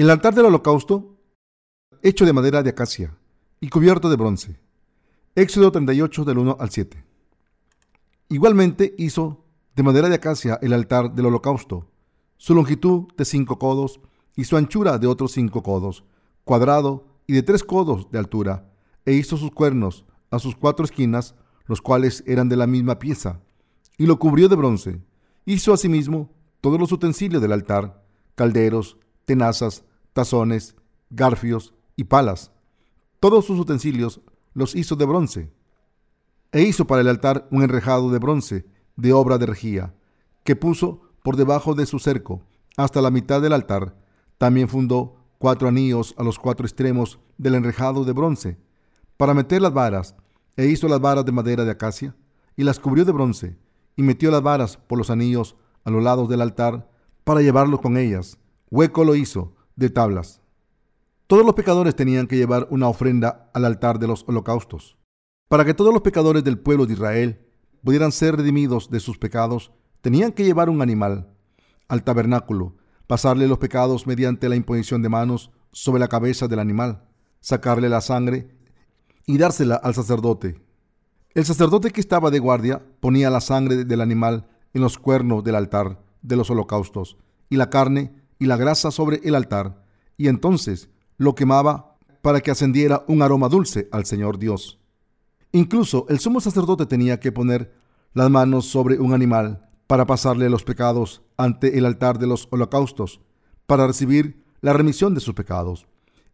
El altar del holocausto, hecho de madera de acacia y cubierto de bronce. Éxodo 38 del 1 al 7. Igualmente hizo de madera de acacia el altar del holocausto, su longitud de cinco codos y su anchura de otros cinco codos, cuadrado y de tres codos de altura, e hizo sus cuernos a sus cuatro esquinas, los cuales eran de la misma pieza, y lo cubrió de bronce. Hizo asimismo todos los utensilios del altar, calderos, tenazas, tazones, garfios y palas. Todos sus utensilios los hizo de bronce. E hizo para el altar un enrejado de bronce de obra de regía, que puso por debajo de su cerco hasta la mitad del altar. También fundó cuatro anillos a los cuatro extremos del enrejado de bronce, para meter las varas, e hizo las varas de madera de acacia, y las cubrió de bronce, y metió las varas por los anillos a los lados del altar, para llevarlos con ellas. Hueco lo hizo de tablas. Todos los pecadores tenían que llevar una ofrenda al altar de los holocaustos. Para que todos los pecadores del pueblo de Israel pudieran ser redimidos de sus pecados, tenían que llevar un animal al tabernáculo, pasarle los pecados mediante la imposición de manos sobre la cabeza del animal, sacarle la sangre y dársela al sacerdote. El sacerdote que estaba de guardia ponía la sangre del animal en los cuernos del altar de los holocaustos y la carne y la grasa sobre el altar, y entonces lo quemaba para que ascendiera un aroma dulce al Señor Dios. Incluso el sumo sacerdote tenía que poner las manos sobre un animal para pasarle los pecados ante el altar de los holocaustos, para recibir la remisión de sus pecados.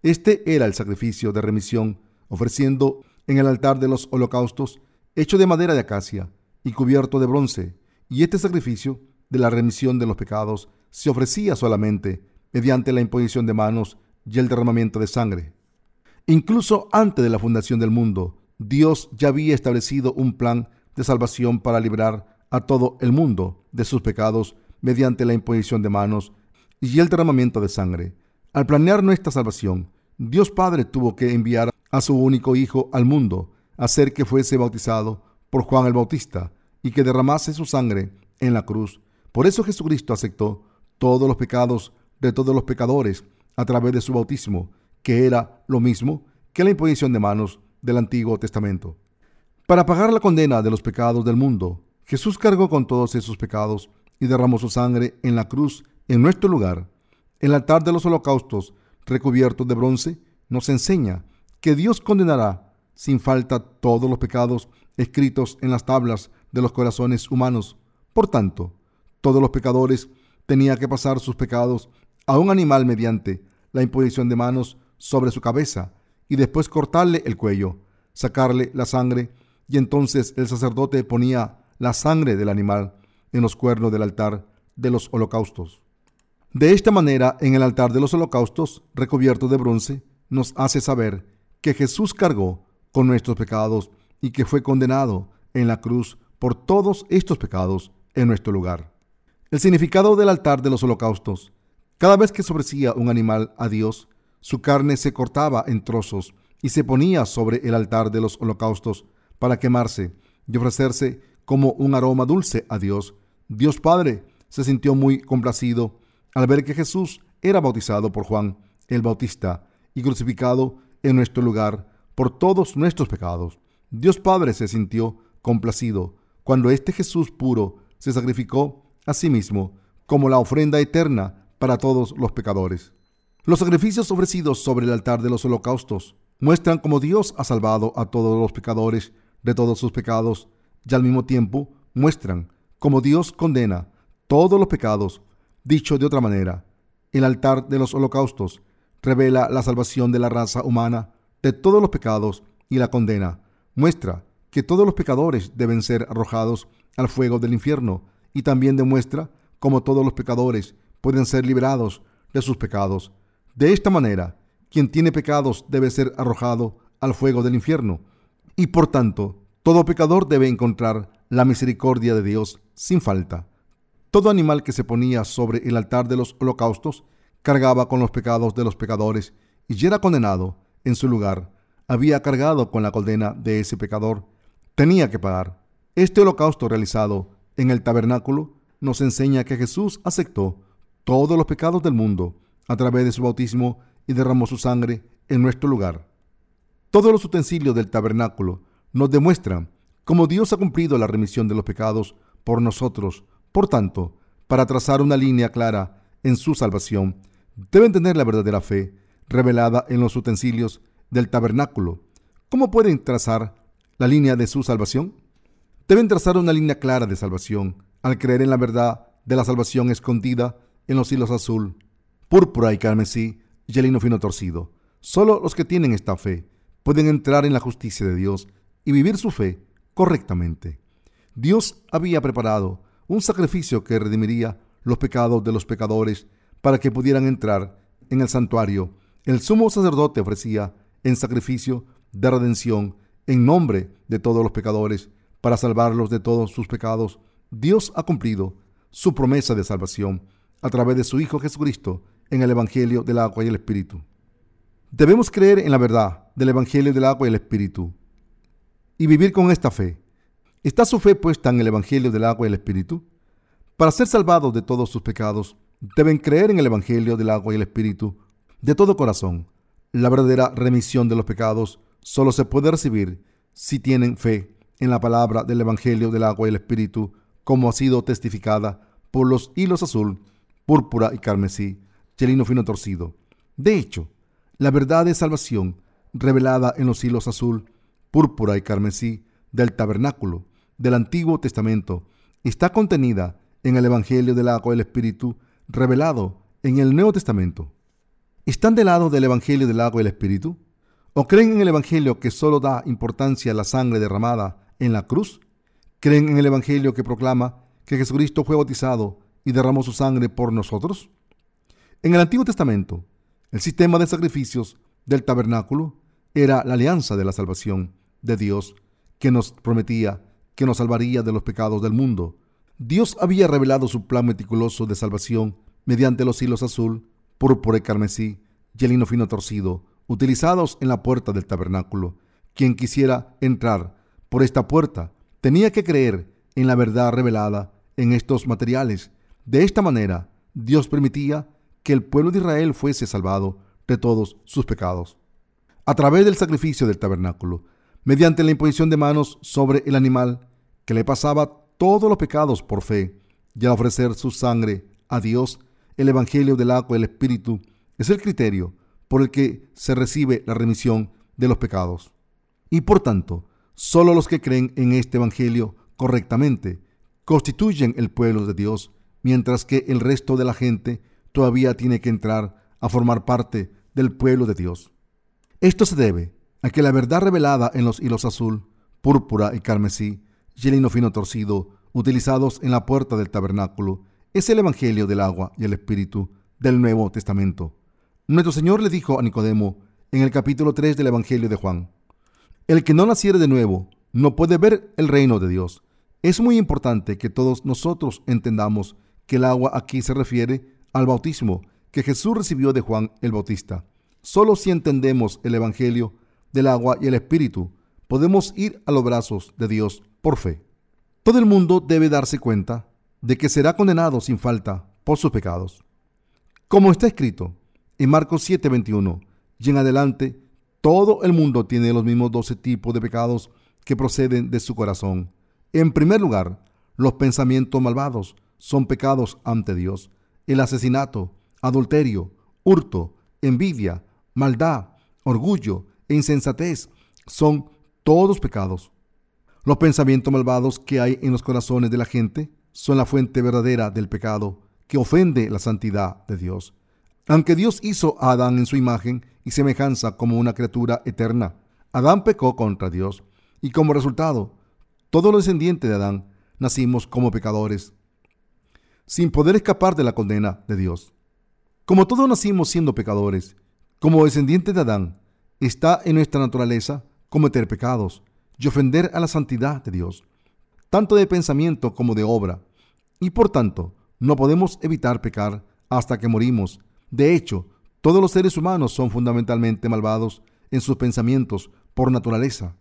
Este era el sacrificio de remisión ofreciendo en el altar de los holocaustos, hecho de madera de acacia y cubierto de bronce, y este sacrificio de la remisión de los pecados se ofrecía solamente mediante la imposición de manos y el derramamiento de sangre. Incluso antes de la fundación del mundo, Dios ya había establecido un plan de salvación para librar a todo el mundo de sus pecados mediante la imposición de manos y el derramamiento de sangre. Al planear nuestra salvación, Dios Padre tuvo que enviar a su único Hijo al mundo, hacer que fuese bautizado por Juan el Bautista y que derramase su sangre en la cruz. Por eso Jesucristo aceptó todos los pecados de todos los pecadores a través de su bautismo, que era lo mismo que la imposición de manos del Antiguo Testamento. Para pagar la condena de los pecados del mundo, Jesús cargó con todos esos pecados y derramó su sangre en la cruz en nuestro lugar. El altar de los holocaustos, recubierto de bronce, nos enseña que Dios condenará sin falta todos los pecados escritos en las tablas de los corazones humanos. Por tanto, todos los pecadores tenían que pasar sus pecados a un animal mediante la imposición de manos sobre su cabeza y después cortarle el cuello, sacarle la sangre y entonces el sacerdote ponía la sangre del animal en los cuernos del altar de los holocaustos. De esta manera, en el altar de los holocaustos, recubierto de bronce, nos hace saber que Jesús cargó con nuestros pecados y que fue condenado en la cruz por todos estos pecados en nuestro lugar. El significado del altar de los holocaustos. Cada vez que se ofrecía un animal a Dios, su carne se cortaba en trozos y se ponía sobre el altar de los holocaustos para quemarse y ofrecerse como un aroma dulce a Dios. Dios Padre se sintió muy complacido al ver que Jesús era bautizado por Juan el Bautista y crucificado en nuestro lugar por todos nuestros pecados. Dios Padre se sintió complacido cuando este Jesús puro se sacrificó a sí mismo como la ofrenda eterna para todos los pecadores. Los sacrificios ofrecidos sobre el altar de los holocaustos muestran cómo Dios ha salvado a todos los pecadores de todos sus pecados y al mismo tiempo muestran cómo Dios condena todos los pecados. Dicho de otra manera, el altar de los holocaustos revela la salvación de la raza humana de todos los pecados y la condena. Muestra que todos los pecadores deben ser arrojados al fuego del infierno y también demuestra cómo todos los pecadores pueden ser liberados de sus pecados. De esta manera, quien tiene pecados debe ser arrojado al fuego del infierno y por tanto todo pecador debe encontrar la misericordia de Dios sin falta. Todo animal que se ponía sobre el altar de los holocaustos cargaba con los pecados de los pecadores y ya era condenado en su lugar. Había cargado con la condena de ese pecador. Tenía que pagar. Este holocausto realizado en el tabernáculo nos enseña que Jesús aceptó todos los pecados del mundo a través de su bautismo y derramó su sangre en nuestro lugar. Todos los utensilios del tabernáculo nos demuestran cómo Dios ha cumplido la remisión de los pecados por nosotros. Por tanto, para trazar una línea clara en su salvación, deben tener la verdadera fe revelada en los utensilios del tabernáculo. ¿Cómo pueden trazar la línea de su salvación? Deben trazar una línea clara de salvación al creer en la verdad de la salvación escondida en los hilos azul, púrpura y carmesí y el lino fino torcido. Solo los que tienen esta fe pueden entrar en la justicia de Dios y vivir su fe correctamente. Dios había preparado un sacrificio que redimiría los pecados de los pecadores para que pudieran entrar en el santuario. El sumo sacerdote ofrecía en sacrificio de redención en nombre de todos los pecadores para salvarlos de todos sus pecados. Dios ha cumplido su promesa de salvación a través de su Hijo Jesucristo en el Evangelio del agua y el Espíritu. Debemos creer en la verdad del Evangelio del agua y el Espíritu y vivir con esta fe. ¿Está su fe puesta en el Evangelio del agua y el Espíritu? Para ser salvados de todos sus pecados, deben creer en el Evangelio del agua y el Espíritu de todo corazón. La verdadera remisión de los pecados solo se puede recibir si tienen fe en la palabra del Evangelio del agua y el Espíritu, como ha sido testificada por los hilos azul, púrpura y carmesí, chelino fino torcido. De hecho, la verdad de salvación revelada en los hilos azul, púrpura y carmesí del tabernáculo del Antiguo Testamento está contenida en el Evangelio del agua y el Espíritu revelado en el Nuevo Testamento. ¿Están del lado del Evangelio del agua y el Espíritu? ¿O creen en el Evangelio que solo da importancia a la sangre derramada en la cruz? ¿Creen en el Evangelio que proclama que Jesucristo fue bautizado y derramó su sangre por nosotros? En el Antiguo Testamento, el sistema de sacrificios del tabernáculo era la alianza de la salvación de Dios que nos prometía que nos salvaría de los pecados del mundo. Dios había revelado su plan meticuloso de salvación mediante los hilos azul, púrpura y carmesí y el lino fino torcido, utilizados en la puerta del tabernáculo. Quien quisiera entrar por esta puerta tenía que creer en la verdad revelada en estos materiales. De esta manera, Dios permitía que el pueblo de Israel fuese salvado de todos sus pecados. A través del sacrificio del tabernáculo, mediante la imposición de manos sobre el animal que le pasaba todos los pecados por fe, y al ofrecer su sangre a Dios, el Evangelio del agua y el Espíritu es el criterio por el que se recibe la remisión de los pecados. Y por tanto, solo los que creen en este Evangelio correctamente constituyen el pueblo de Dios, mientras que el resto de la gente todavía tiene que entrar a formar parte del pueblo de Dios. Esto se debe a que la verdad revelada en los hilos azul, púrpura y carmesí y el fino torcido utilizados en la puerta del tabernáculo es el Evangelio del agua y el Espíritu del Nuevo Testamento. Nuestro Señor le dijo a Nicodemo en el capítulo 3 del Evangelio de Juan, El que no naciere de nuevo no puede ver el reino de Dios. Es muy importante que todos nosotros entendamos que el agua aquí se refiere al bautismo que Jesús recibió de Juan el Bautista. Solo si entendemos el Evangelio del agua y el Espíritu, podemos ir a los brazos de Dios por fe. Todo el mundo debe darse cuenta de que será condenado sin falta por sus pecados. Como está escrito, en Marcos 7:21 y en adelante, todo el mundo tiene los mismos doce tipos de pecados que proceden de su corazón. En primer lugar, los pensamientos malvados son pecados ante Dios. El asesinato, adulterio, hurto, envidia, maldad, orgullo e insensatez son todos pecados. Los pensamientos malvados que hay en los corazones de la gente son la fuente verdadera del pecado que ofende la santidad de Dios. Aunque Dios hizo a Adán en su imagen y semejanza como una criatura eterna, Adán pecó contra Dios y como resultado, todos los descendientes de Adán nacimos como pecadores, sin poder escapar de la condena de Dios. Como todos nacimos siendo pecadores, como descendientes de Adán, está en nuestra naturaleza cometer pecados y ofender a la santidad de Dios, tanto de pensamiento como de obra, y por tanto no podemos evitar pecar hasta que morimos de hecho, todos los seres humanos son fundamentalmente malvados en sus pensamientos por naturaleza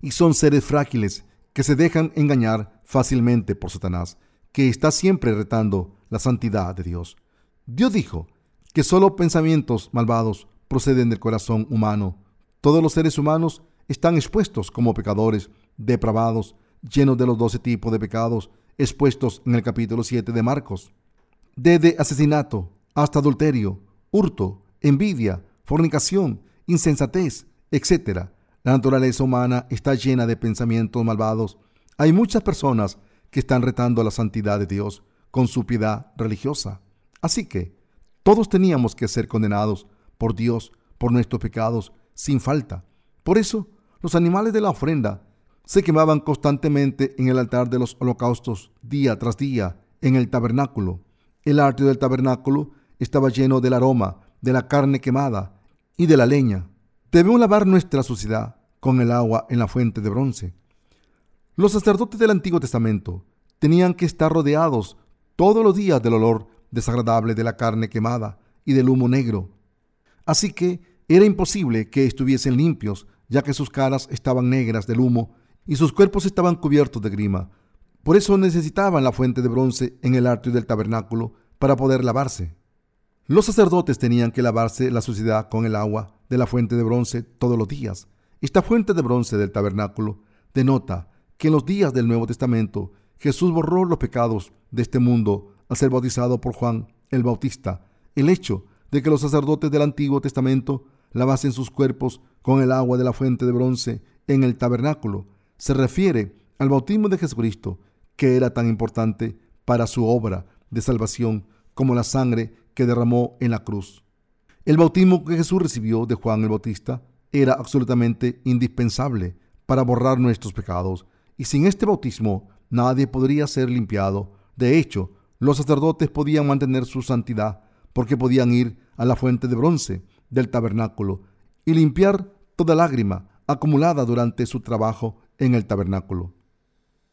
y son seres frágiles que se dejan engañar fácilmente por Satanás, que está siempre retando la santidad de Dios. Dios dijo que solo pensamientos malvados proceden del corazón humano. Todos los seres humanos están expuestos como pecadores, depravados, llenos de los doce tipos de pecados expuestos en el capítulo 7 de Marcos. Desde asesinato hasta adulterio, hurto, envidia, fornicación, insensatez, etc. La naturaleza humana está llena de pensamientos malvados. Hay muchas personas que están retando la santidad de Dios con su piedad religiosa. Así que todos teníamos que ser condenados por Dios por nuestros pecados sin falta. Por eso, los animales de la ofrenda se quemaban constantemente en el altar de los holocaustos, día tras día, en el tabernáculo. El atrio del tabernáculo estaba lleno del aroma de la carne quemada y de la leña. Debemos lavar nuestra suciedad con el agua en la fuente de bronce. Los sacerdotes del Antiguo Testamento tenían que estar rodeados todos los días del olor desagradable de la carne quemada y del humo negro. Así que era imposible que estuviesen limpios, ya que sus caras estaban negras del humo y sus cuerpos estaban cubiertos de grima. Por eso necesitaban la fuente de bronce en el atrio del tabernáculo para poder lavarse. Los sacerdotes tenían que lavarse la suciedad con el agua de la fuente de bronce todos los días. Esta fuente de bronce del tabernáculo denota que en los días del Nuevo Testamento Jesús borró los pecados de este mundo al ser bautizado por Juan el Bautista. El hecho de que los sacerdotes del Antiguo Testamento lavasen sus cuerpos con el agua de la fuente de bronce en el tabernáculo se refiere al bautismo de Jesucristo, que era tan importante para su obra de salvación como la sangre que derramó en la cruz. El bautismo que Jesús recibió de Juan el Bautista era absolutamente indispensable para borrar nuestros pecados, y sin este bautismo nadie podría ser limpiado. De hecho, los sacerdotes podían mantener su santidad porque podían ir a la fuente de bronce del tabernáculo y limpiar toda lágrima acumulada durante su trabajo en el tabernáculo.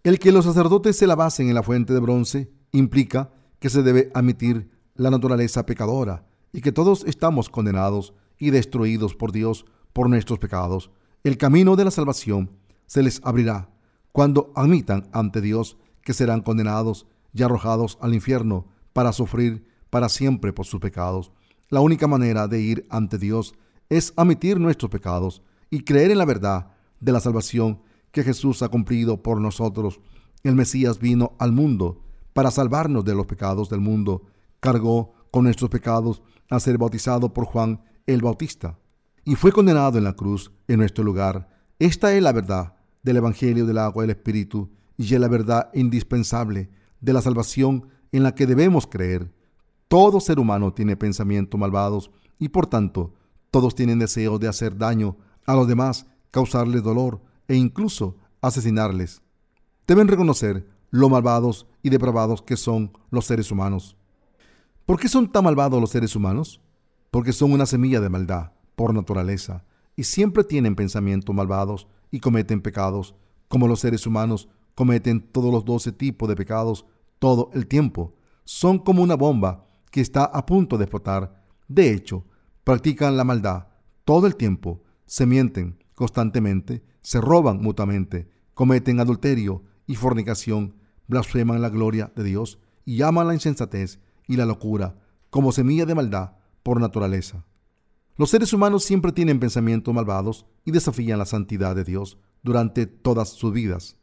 El que los sacerdotes se lavasen en la fuente de bronce implica que se debe admitir la naturaleza pecadora y que todos estamos condenados y destruidos por Dios por nuestros pecados. El camino de la salvación se les abrirá cuando admitan ante Dios que serán condenados y arrojados al infierno para sufrir para siempre por sus pecados. La única manera de ir ante Dios es admitir nuestros pecados y creer en la verdad de la salvación que Jesús ha cumplido por nosotros. El Mesías vino al mundo para salvarnos de los pecados del mundo. Cargó con nuestros pecados a ser bautizado por Juan el Bautista y fue condenado en la cruz en nuestro lugar. Esta es la verdad del Evangelio del agua y el Espíritu y es la verdad indispensable de la salvación en la que debemos creer. Todo ser humano tiene pensamientos malvados y por tanto todos tienen deseo de hacer daño a los demás, causarles dolor, e incluso asesinarles. Deben reconocer lo malvados y depravados que son los seres humanos. ¿Por qué son tan malvados los seres humanos? Porque son una semilla de maldad por naturaleza y siempre tienen pensamientos malvados y cometen pecados, como los seres humanos cometen todos los doce tipos de pecados todo el tiempo. Son como una bomba que está a punto de explotar. De hecho, practican la maldad todo el tiempo, se mienten constantemente, se roban mutuamente, cometen adulterio y fornicación, blasfeman la gloria de Dios y aman la insensatez y la locura como semilla de maldad por naturaleza. Los seres humanos siempre tienen pensamientos malvados y desafían la santidad de Dios durante todas sus vidas.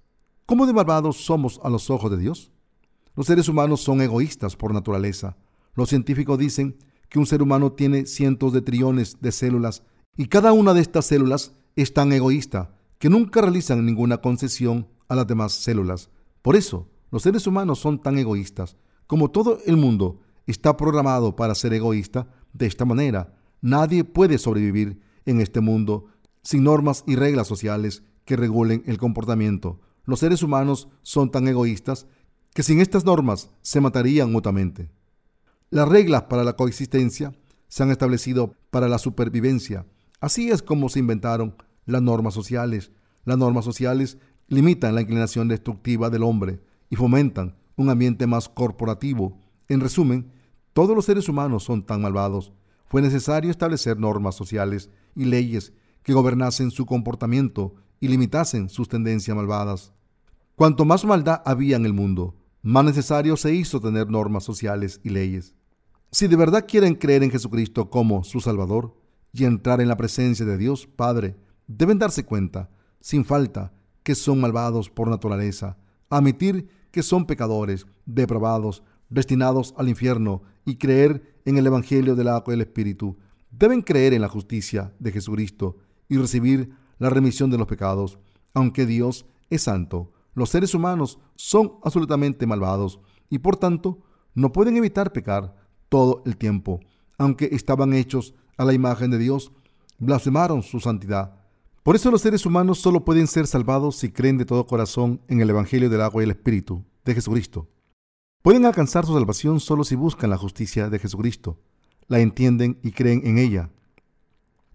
¿Cómo de malvados somos a los ojos de Dios? Los seres humanos son egoístas por naturaleza. Los científicos dicen que un ser humano tiene cientos de trillones de células y cada una de estas células es tan egoísta que nunca realizan ninguna concesión a las demás células. Por eso, los seres humanos son tan egoístas. Como todo el mundo está programado para ser egoísta, de esta manera, nadie puede sobrevivir en este mundo sin normas y reglas sociales que regulen el comportamiento. Los seres humanos son tan egoístas que sin estas normas se matarían mutuamente. Las reglas para la coexistencia se han establecido para la supervivencia. Así es como se inventaron las normas sociales. Las normas sociales limitan la inclinación destructiva del hombre y fomentan un ambiente más corporativo. En resumen, todos los seres humanos son tan malvados. Fue necesario establecer normas sociales y leyes que gobernasen su comportamiento y limitasen sus tendencias malvadas. Cuanto más maldad había en el mundo, más necesario se hizo tener normas sociales y leyes. Si de verdad quieren creer en Jesucristo como su Salvador y entrar en la presencia de Dios Padre, deben darse cuenta, sin falta, que son malvados por naturaleza, admitir que son pecadores, depravados, destinados al infierno y creer en el Evangelio del agua y el Espíritu. Deben creer en la justicia de Jesucristo y recibir la remisión de los pecados. Aunque Dios es santo, los seres humanos son absolutamente malvados y por tanto no pueden evitar pecar todo el tiempo. Aunque estaban hechos a la imagen de Dios, blasfemaron su santidad. Por eso los seres humanos solo pueden ser salvados si creen de todo corazón en el Evangelio del agua y el Espíritu de Jesucristo. Pueden alcanzar su salvación solo si buscan la justicia de Jesucristo, la entienden y creen en ella.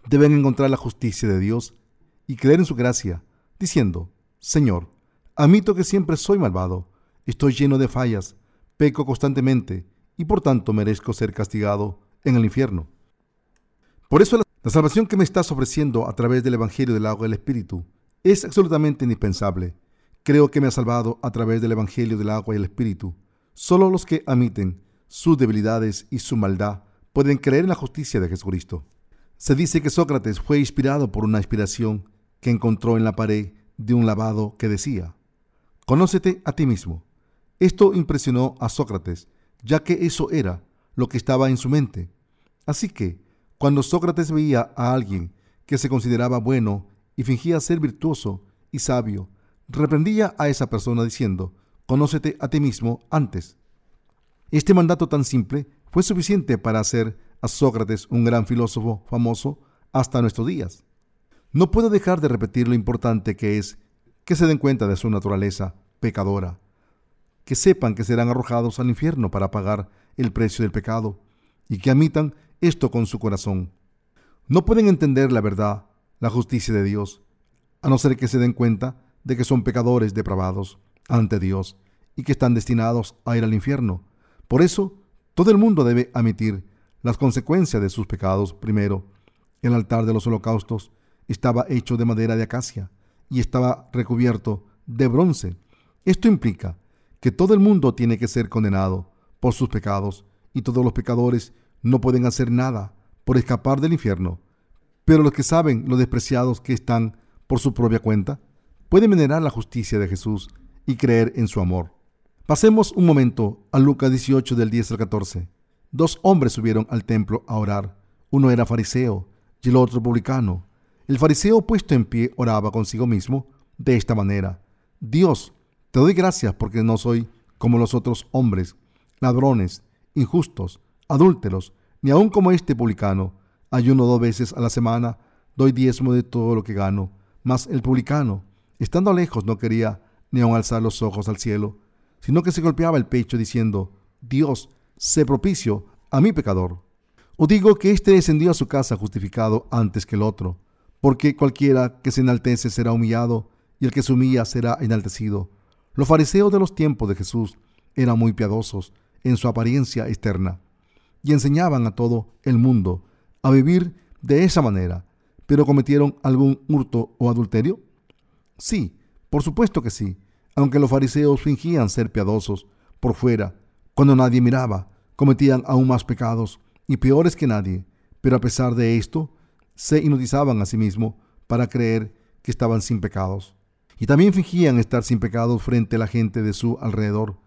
Deben encontrar la justicia de Dios y creer en su gracia, diciendo, Señor, admito que siempre soy malvado, estoy lleno de fallas, peco constantemente y por tanto merezco ser castigado en el infierno. Por eso la salvación que me estás ofreciendo a través del Evangelio del agua del Espíritu es absolutamente indispensable. Creo que me ha salvado a través del Evangelio del agua y el Espíritu. Solo los que admiten sus debilidades y su maldad pueden creer en la justicia de Jesucristo. Se dice que Sócrates fue inspirado por una inspiración que encontró en la pared de un lavado que decía, Conócete a ti mismo. Esto impresionó a Sócrates, ya que eso era lo que estaba en su mente. Así que, cuando Sócrates veía a alguien que se consideraba bueno y fingía ser virtuoso y sabio, reprendía a esa persona diciendo, Conócete a ti mismo antes. Este mandato tan simple fue suficiente para hacer a Sócrates un gran filósofo famoso hasta nuestros días. No puedo dejar de repetir lo importante que es que se den cuenta de su naturaleza pecadora, que sepan que serán arrojados al infierno para pagar el precio del pecado y que admitan esto con su corazón. No pueden entender la verdad, la justicia de Dios, a no ser que se den cuenta de que son pecadores depravados ante Dios y que están destinados a ir al infierno. Por eso, todo el mundo debe admitir las consecuencias de sus pecados primero. El altar de los holocaustos estaba hecho de madera de acacia y estaba recubierto de bronce. Esto implica que todo el mundo tiene que ser condenado por sus pecados y todos los pecadores no pueden hacer nada por escapar del infierno. Pero los que saben lo despreciados que están por su propia cuenta, pueden venerar la justicia de Jesús y creer en su amor. Pasemos un momento a Lucas 18 del 10 al 14. Dos hombres subieron al templo a orar. Uno era fariseo y el otro publicano. El fariseo puesto en pie oraba consigo mismo de esta manera. Dios, te doy gracias porque no soy como los otros hombres, ladrones, injustos, adúlteros, ni aun como este publicano. Ayuno dos veces a la semana, doy diezmo de todo lo que gano. Mas el publicano, estando lejos, no quería ni aun alzar los ojos al cielo, sino que se golpeaba el pecho diciendo, Dios, sé propicio a mi pecador. O digo que éste descendió a su casa justificado antes que el otro porque cualquiera que se enaltece será humillado, y el que se humilla será enaltecido. Los fariseos de los tiempos de Jesús eran muy piadosos en su apariencia externa, y enseñaban a todo el mundo a vivir de esa manera, pero cometieron algún hurto o adulterio? Sí, por supuesto que sí, aunque los fariseos fingían ser piadosos por fuera, cuando nadie miraba, cometían aún más pecados y peores que nadie, pero a pesar de esto, se hipnotizaban a sí mismos para creer que estaban sin pecados. Y también fingían estar sin pecados frente a la gente de su alrededor.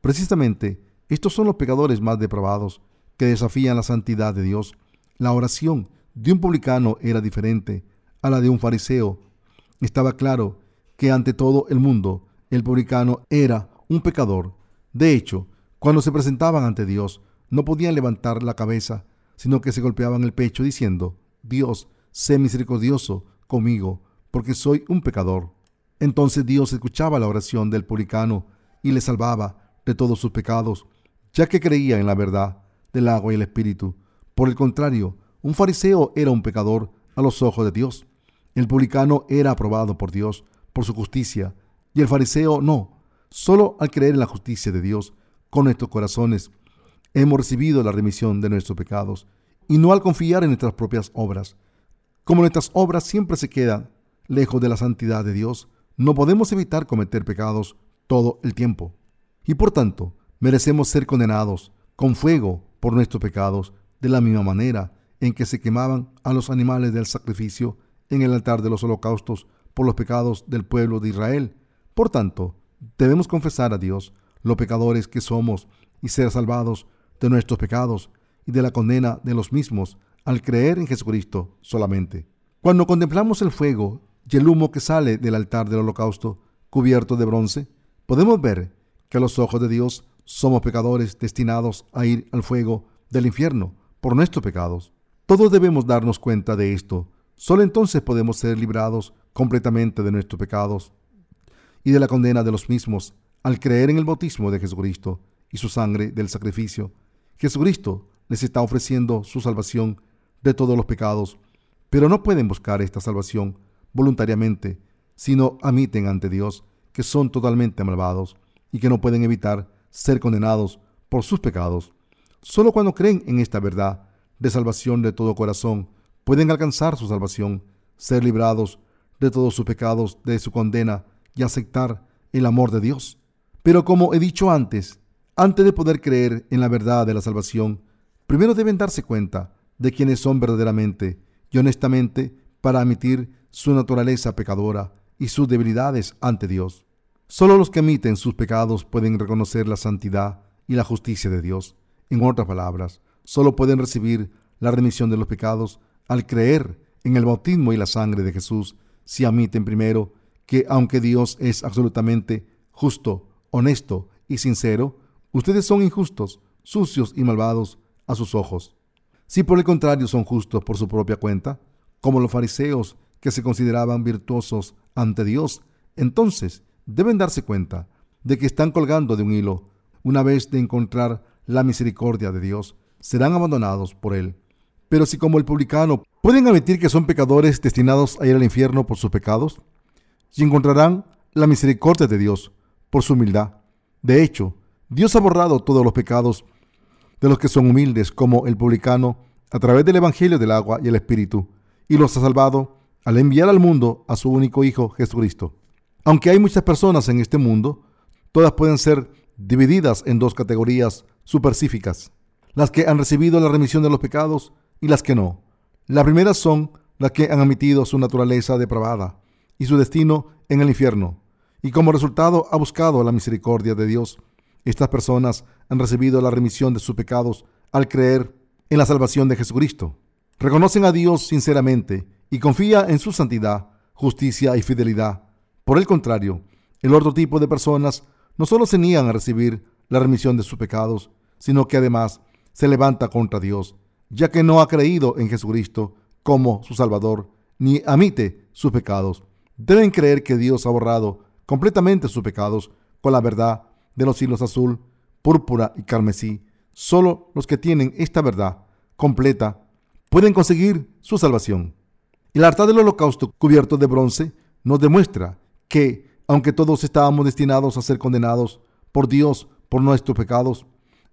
Precisamente, estos son los pecadores más depravados que desafían la santidad de Dios. La oración de un publicano era diferente a la de un fariseo. Estaba claro que ante todo el mundo el publicano era un pecador. De hecho, cuando se presentaban ante Dios, no podían levantar la cabeza, sino que se golpeaban el pecho diciendo, Dios, sé misericordioso conmigo, porque soy un pecador. Entonces Dios escuchaba la oración del publicano y le salvaba de todos sus pecados, ya que creía en la verdad del agua y el espíritu. Por el contrario, un fariseo era un pecador a los ojos de Dios. El publicano era aprobado por Dios por su justicia y el fariseo no. Solo al creer en la justicia de Dios con nuestros corazones hemos recibido la remisión de nuestros pecados y no al confiar en nuestras propias obras. Como nuestras obras siempre se quedan lejos de la santidad de Dios, no podemos evitar cometer pecados todo el tiempo. Y por tanto, merecemos ser condenados con fuego por nuestros pecados, de la misma manera en que se quemaban a los animales del sacrificio en el altar de los holocaustos por los pecados del pueblo de Israel. Por tanto, debemos confesar a Dios los pecadores que somos y ser salvados de nuestros pecados y de la condena de los mismos al creer en Jesucristo solamente. Cuando contemplamos el fuego y el humo que sale del altar del holocausto cubierto de bronce, podemos ver que los ojos de Dios somos pecadores destinados a ir al fuego del infierno por nuestros pecados. Todos debemos darnos cuenta de esto. Solo entonces podemos ser librados completamente de nuestros pecados y de la condena de los mismos al creer en el bautismo de Jesucristo y su sangre del sacrificio. Jesucristo les está ofreciendo su salvación de todos los pecados, pero no pueden buscar esta salvación voluntariamente, sino admiten ante Dios que son totalmente malvados y que no pueden evitar ser condenados por sus pecados. Solo cuando creen en esta verdad de salvación de todo corazón, pueden alcanzar su salvación, ser librados de todos sus pecados, de su condena y aceptar el amor de Dios. Pero como he dicho antes, antes de poder creer en la verdad de la salvación, primero deben darse cuenta de quienes son verdaderamente y honestamente para admitir su naturaleza pecadora y sus debilidades ante Dios. Solo los que admiten sus pecados pueden reconocer la santidad y la justicia de Dios. En otras palabras, solo pueden recibir la remisión de los pecados al creer en el bautismo y la sangre de Jesús si admiten primero que aunque Dios es absolutamente justo, honesto y sincero, ustedes son injustos, sucios y malvados a sus ojos. Si por el contrario son justos por su propia cuenta, como los fariseos que se consideraban virtuosos ante Dios, entonces deben darse cuenta de que están colgando de un hilo. Una vez de encontrar la misericordia de Dios, serán abandonados por Él. Pero si como el publicano pueden admitir que son pecadores destinados a ir al infierno por sus pecados, y encontrarán la misericordia de Dios por su humildad. De hecho, Dios ha borrado todos los pecados de los que son humildes, como el publicano, a través del Evangelio del agua y el Espíritu, y los ha salvado al enviar al mundo a su único Hijo, Jesucristo. Aunque hay muchas personas en este mundo, todas pueden ser divididas en dos categorías supercíficas, las que han recibido la remisión de los pecados y las que no. Las primeras son las que han admitido su naturaleza depravada y su destino en el infierno, y como resultado ha buscado la misericordia de Dios. Estas personas han recibido la remisión de sus pecados al creer en la salvación de Jesucristo. Reconocen a Dios sinceramente y confía en su santidad, justicia y fidelidad. Por el contrario, el otro tipo de personas no solo se niegan a recibir la remisión de sus pecados, sino que además se levanta contra Dios, ya que no ha creído en Jesucristo como su Salvador, ni admite sus pecados. Deben creer que Dios ha borrado completamente sus pecados con la verdad de los hilos azul, púrpura y carmesí. Solo los que tienen esta verdad completa pueden conseguir su salvación. El altar del holocausto cubierto de bronce nos demuestra que, aunque todos estábamos destinados a ser condenados por Dios por nuestros pecados,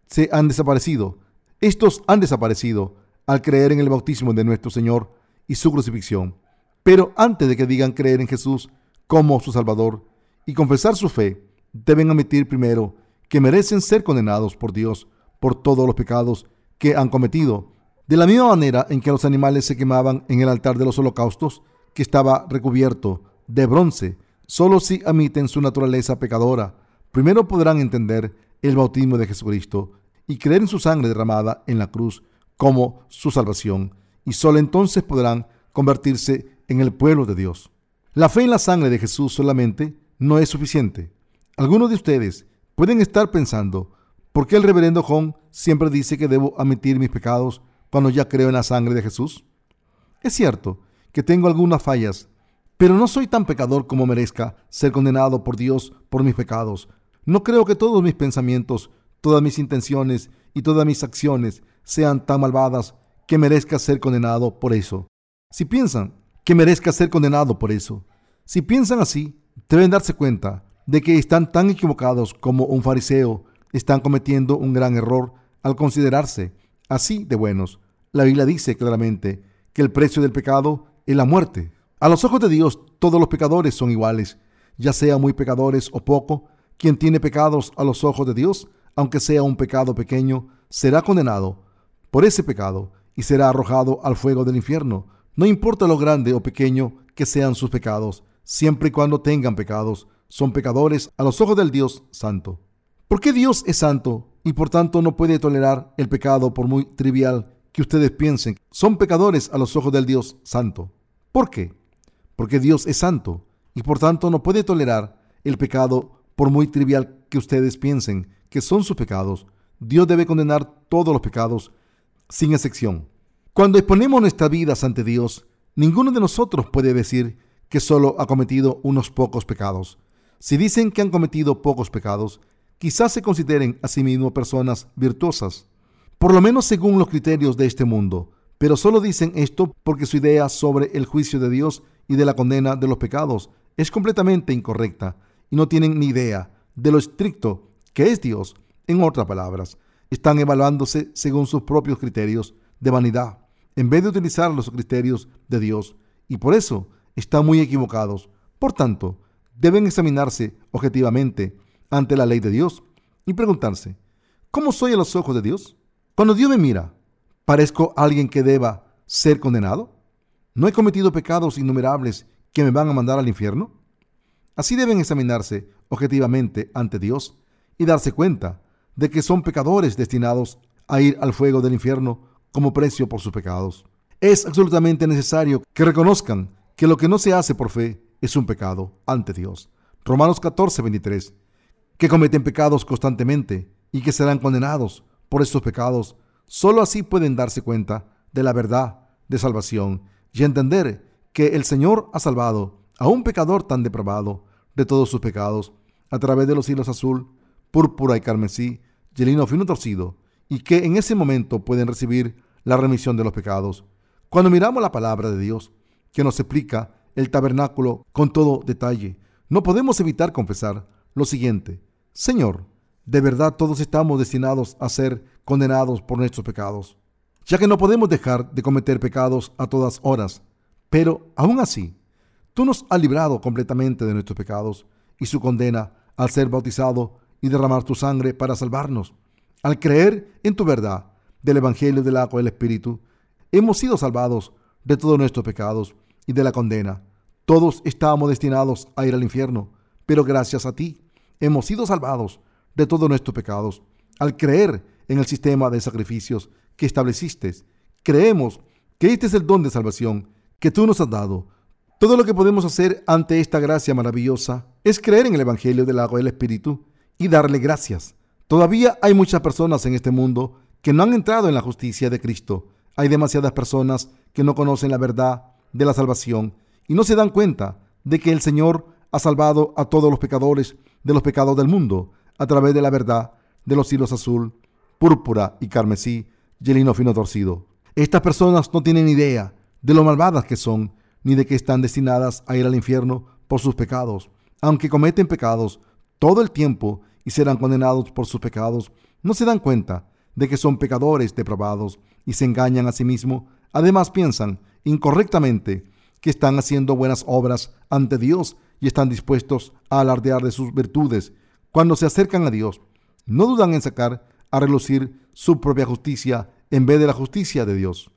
se han desaparecido. Estos han desaparecido al creer en el bautismo de nuestro Señor y su crucifixión. Pero antes de que digan creer en Jesús como su Salvador y confesar su fe, deben admitir primero que merecen ser condenados por Dios por todos los pecados que han cometido. De la misma manera en que los animales se quemaban en el altar de los holocaustos, que estaba recubierto de bronce, solo si admiten su naturaleza pecadora, primero podrán entender el bautismo de Jesucristo y creer en su sangre derramada en la cruz como su salvación, y solo entonces podrán convertirse en el pueblo de Dios. La fe en la sangre de Jesús solamente no es suficiente. Algunos de ustedes pueden estar pensando, ¿por qué el reverendo John siempre dice que debo admitir mis pecados cuando ya creo en la sangre de Jesús? Es cierto que tengo algunas fallas, pero no soy tan pecador como merezca ser condenado por Dios por mis pecados. No creo que todos mis pensamientos, todas mis intenciones y todas mis acciones sean tan malvadas que merezca ser condenado por eso. Si piensan que merezca ser condenado por eso. Si piensan así, deben darse cuenta de que están tan equivocados como un fariseo, están cometiendo un gran error al considerarse así de buenos. La Biblia dice claramente que el precio del pecado es la muerte. A los ojos de Dios todos los pecadores son iguales, ya sea muy pecadores o poco. Quien tiene pecados a los ojos de Dios, aunque sea un pecado pequeño, será condenado por ese pecado y será arrojado al fuego del infierno. No importa lo grande o pequeño que sean sus pecados, siempre y cuando tengan pecados, son pecadores a los ojos del Dios Santo. ¿Por qué Dios es santo y por tanto no puede tolerar el pecado por muy trivial que ustedes piensen? Son pecadores a los ojos del Dios Santo. ¿Por qué? Porque Dios es santo y por tanto no puede tolerar el pecado por muy trivial que ustedes piensen que son sus pecados. Dios debe condenar todos los pecados sin excepción. Cuando exponemos nuestras vidas ante Dios, ninguno de nosotros puede decir que solo ha cometido unos pocos pecados. Si dicen que han cometido pocos pecados, quizás se consideren a sí mismos personas virtuosas, por lo menos según los criterios de este mundo, pero solo dicen esto porque su idea sobre el juicio de Dios y de la condena de los pecados es completamente incorrecta y no tienen ni idea de lo estricto que es Dios. En otras palabras, están evaluándose según sus propios criterios de vanidad, en vez de utilizar los criterios de Dios, y por eso están muy equivocados. Por tanto, deben examinarse objetivamente ante la ley de Dios y preguntarse, ¿cómo soy a los ojos de Dios? Cuando Dios me mira, ¿parezco alguien que deba ser condenado? ¿No he cometido pecados innumerables que me van a mandar al infierno? Así deben examinarse objetivamente ante Dios y darse cuenta de que son pecadores destinados a ir al fuego del infierno como precio por sus pecados. Es absolutamente necesario que reconozcan que lo que no se hace por fe es un pecado ante Dios. Romanos 14, 23. Que cometen pecados constantemente y que serán condenados por estos pecados. Solo así pueden darse cuenta de la verdad de salvación y entender que el Señor ha salvado a un pecador tan depravado de todos sus pecados a través de los hilos azul, púrpura y carmesí y el lino fino torcido, y que en ese momento pueden recibir la remisión de los pecados. Cuando miramos la palabra de Dios, que nos explica el tabernáculo con todo detalle, no podemos evitar confesar lo siguiente. Señor, de verdad todos estamos destinados a ser condenados por nuestros pecados, ya que no podemos dejar de cometer pecados a todas horas. Pero aún así, tú nos has librado completamente de nuestros pecados y su condena al ser bautizado y derramar tu sangre para salvarnos. Al creer en tu verdad del Evangelio del agua y del Espíritu, hemos sido salvados de todos nuestros pecados y de la condena. Todos estábamos destinados a ir al infierno, pero gracias a ti hemos sido salvados de todos nuestros pecados. Al creer en el sistema de sacrificios que estableciste, creemos que este es el don de salvación que tú nos has dado. Todo lo que podemos hacer ante esta gracia maravillosa es creer en el Evangelio del agua y del Espíritu y darle gracias. Todavía hay muchas personas en este mundo que no han entrado en la justicia de Cristo. Hay demasiadas personas que no conocen la verdad de la salvación y no se dan cuenta de que el Señor ha salvado a todos los pecadores de los pecados del mundo a través de la verdad de los hilos azul, púrpura y carmesí y el fino torcido. Estas personas no tienen idea de lo malvadas que son, ni de que están destinadas a ir al infierno por sus pecados. Aunque cometen pecados todo el tiempo y serán condenados por sus pecados, no se dan cuenta de que son pecadores depravados y se engañan a sí mismos. Además piensan incorrectamente que están haciendo buenas obras ante Dios y están dispuestos a alardear de sus virtudes. Cuando se acercan a Dios, no dudan en sacar a relucir su propia justicia en vez de la justicia de Dios.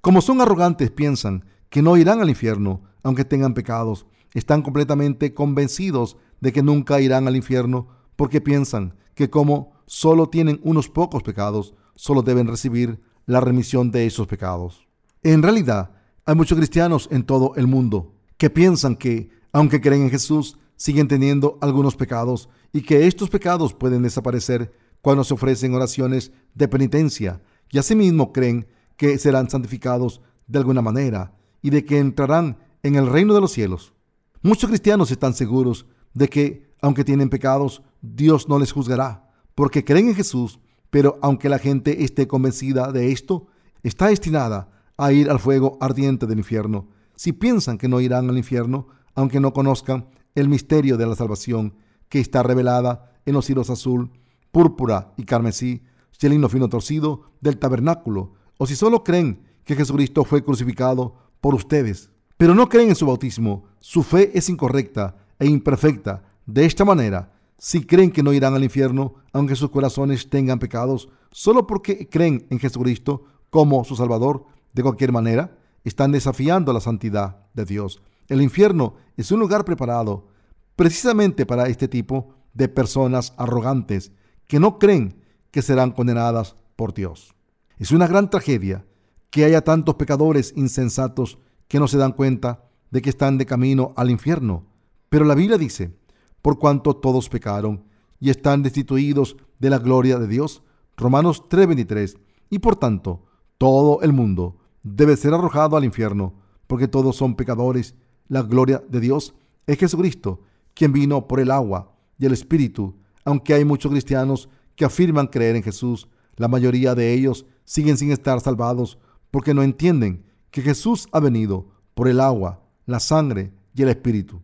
Como son arrogantes, piensan que no irán al infierno aunque tengan pecados. Están completamente convencidos de que nunca irán al infierno porque piensan que como solo tienen unos pocos pecados, solo deben recibir la remisión de esos pecados. En realidad, hay muchos cristianos en todo el mundo que piensan que, aunque creen en Jesús, siguen teniendo algunos pecados y que estos pecados pueden desaparecer cuando se ofrecen oraciones de penitencia y asimismo creen que serán santificados de alguna manera y de que entrarán en el reino de los cielos. Muchos cristianos están seguros de que, aunque tienen pecados, Dios no les juzgará, porque creen en Jesús, pero aunque la gente esté convencida de esto, está destinada a ir al fuego ardiente del infierno. Si piensan que no irán al infierno, aunque no conozcan el misterio de la salvación que está revelada en los hilos azul, púrpura y carmesí, y fino torcido del tabernáculo, o si solo creen que Jesucristo fue crucificado por ustedes, pero no creen en su bautismo, su fe es incorrecta e imperfecta. De esta manera, si creen que no irán al infierno, aunque sus corazones tengan pecados, solo porque creen en Jesucristo como su Salvador, de cualquier manera, están desafiando la santidad de Dios. El infierno es un lugar preparado precisamente para este tipo de personas arrogantes que no creen que serán condenadas por Dios. Es una gran tragedia que haya tantos pecadores insensatos que no se dan cuenta de que están de camino al infierno. Pero la Biblia dice, por cuanto todos pecaron y están destituidos de la gloria de Dios, Romanos 3:23, y por tanto todo el mundo debe ser arrojado al infierno, porque todos son pecadores. La gloria de Dios es Jesucristo, quien vino por el agua y el Espíritu. Aunque hay muchos cristianos que afirman creer en Jesús, la mayoría de ellos siguen sin estar salvados porque no entienden que Jesús ha venido por el agua, la sangre y el Espíritu.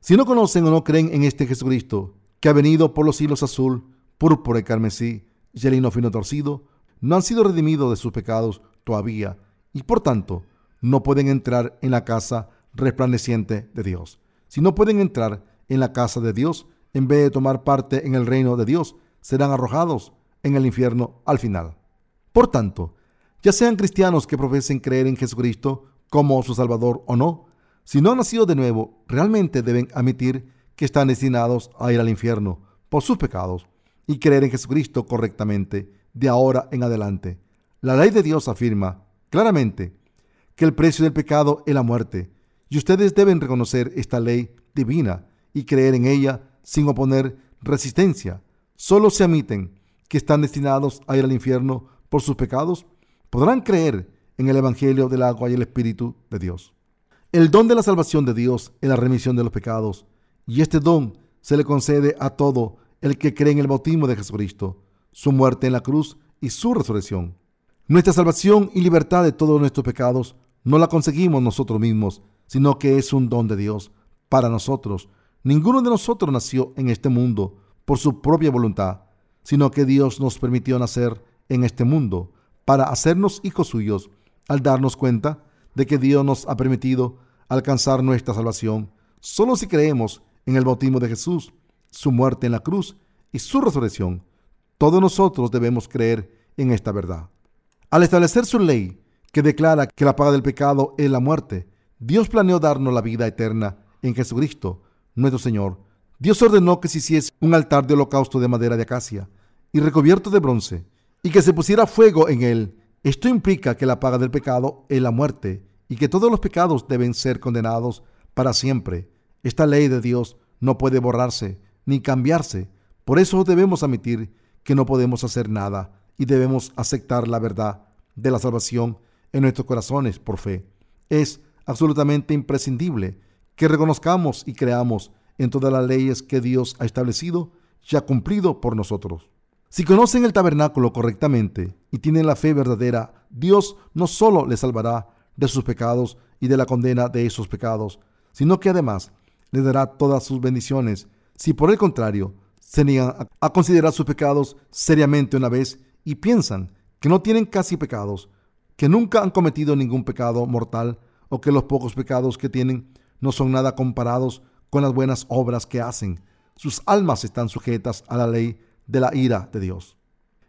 Si no conocen o no creen en este Jesucristo, que ha venido por los hilos azul, púrpura y carmesí y el lino fino torcido, no han sido redimidos de sus pecados todavía y por tanto no pueden entrar en la casa resplandeciente de Dios. Si no pueden entrar en la casa de Dios, en vez de tomar parte en el reino de Dios, serán arrojados en el infierno al final. Por tanto, ya sean cristianos que profesen creer en Jesucristo como su Salvador o no, si no han nacido de nuevo, realmente deben admitir que están destinados a ir al infierno por sus pecados y creer en Jesucristo correctamente de ahora en adelante. La ley de Dios afirma claramente que el precio del pecado es la muerte, y ustedes deben reconocer esta ley divina y creer en ella sin oponer resistencia. Solo se admiten que están destinados a ir al infierno por sus pecados, podrán creer en el Evangelio del agua y el Espíritu de Dios. El don de la salvación de Dios es la remisión de los pecados, y este don se le concede a todo el que cree en el bautismo de Jesucristo, su muerte en la cruz y su resurrección. Nuestra salvación y libertad de todos nuestros pecados no la conseguimos nosotros mismos, sino que es un don de Dios para nosotros. Ninguno de nosotros nació en este mundo por su propia voluntad, sino que Dios nos permitió nacer en este mundo para hacernos hijos suyos, al darnos cuenta de que Dios nos ha permitido alcanzar nuestra salvación solo si creemos en el bautismo de Jesús, su muerte en la cruz y su resurrección. Todos nosotros debemos creer en esta verdad. Al establecer su ley, que declara que la paga del pecado es la muerte, Dios planeó darnos la vida eterna en Jesucristo, nuestro Señor. Dios ordenó que se hiciese un altar de holocausto de madera de acacia y recubierto de bronce, y que se pusiera fuego en él. Esto implica que la paga del pecado es la muerte y que todos los pecados deben ser condenados para siempre. Esta ley de Dios no puede borrarse ni cambiarse. Por eso debemos admitir que no podemos hacer nada y debemos aceptar la verdad de la salvación en nuestros corazones por fe. Es absolutamente imprescindible que reconozcamos y creamos en todas las leyes que Dios ha establecido y ha cumplido por nosotros. Si conocen el tabernáculo correctamente y tienen la fe verdadera, Dios no solo les salvará de sus pecados y de la condena de esos pecados, sino que además les dará todas sus bendiciones. Si por el contrario se niegan a considerar sus pecados seriamente una vez y piensan que no tienen casi pecados, que nunca han cometido ningún pecado mortal o que los pocos pecados que tienen no son nada comparados con las buenas obras que hacen. Sus almas están sujetas a la ley de la ira de Dios.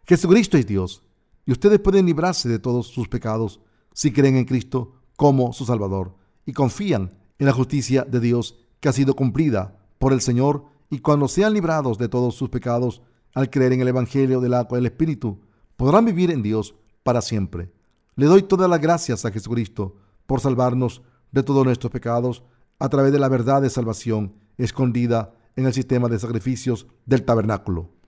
Jesucristo es Dios y ustedes pueden librarse de todos sus pecados si creen en Cristo como su Salvador y confían en la justicia de Dios que ha sido cumplida por el Señor y cuando sean librados de todos sus pecados al creer en el Evangelio del agua del Espíritu, podrán vivir en Dios para siempre. Le doy todas las gracias a Jesucristo por salvarnos de todos nuestros pecados a través de la verdad de salvación escondida en el sistema de sacrificios del tabernáculo.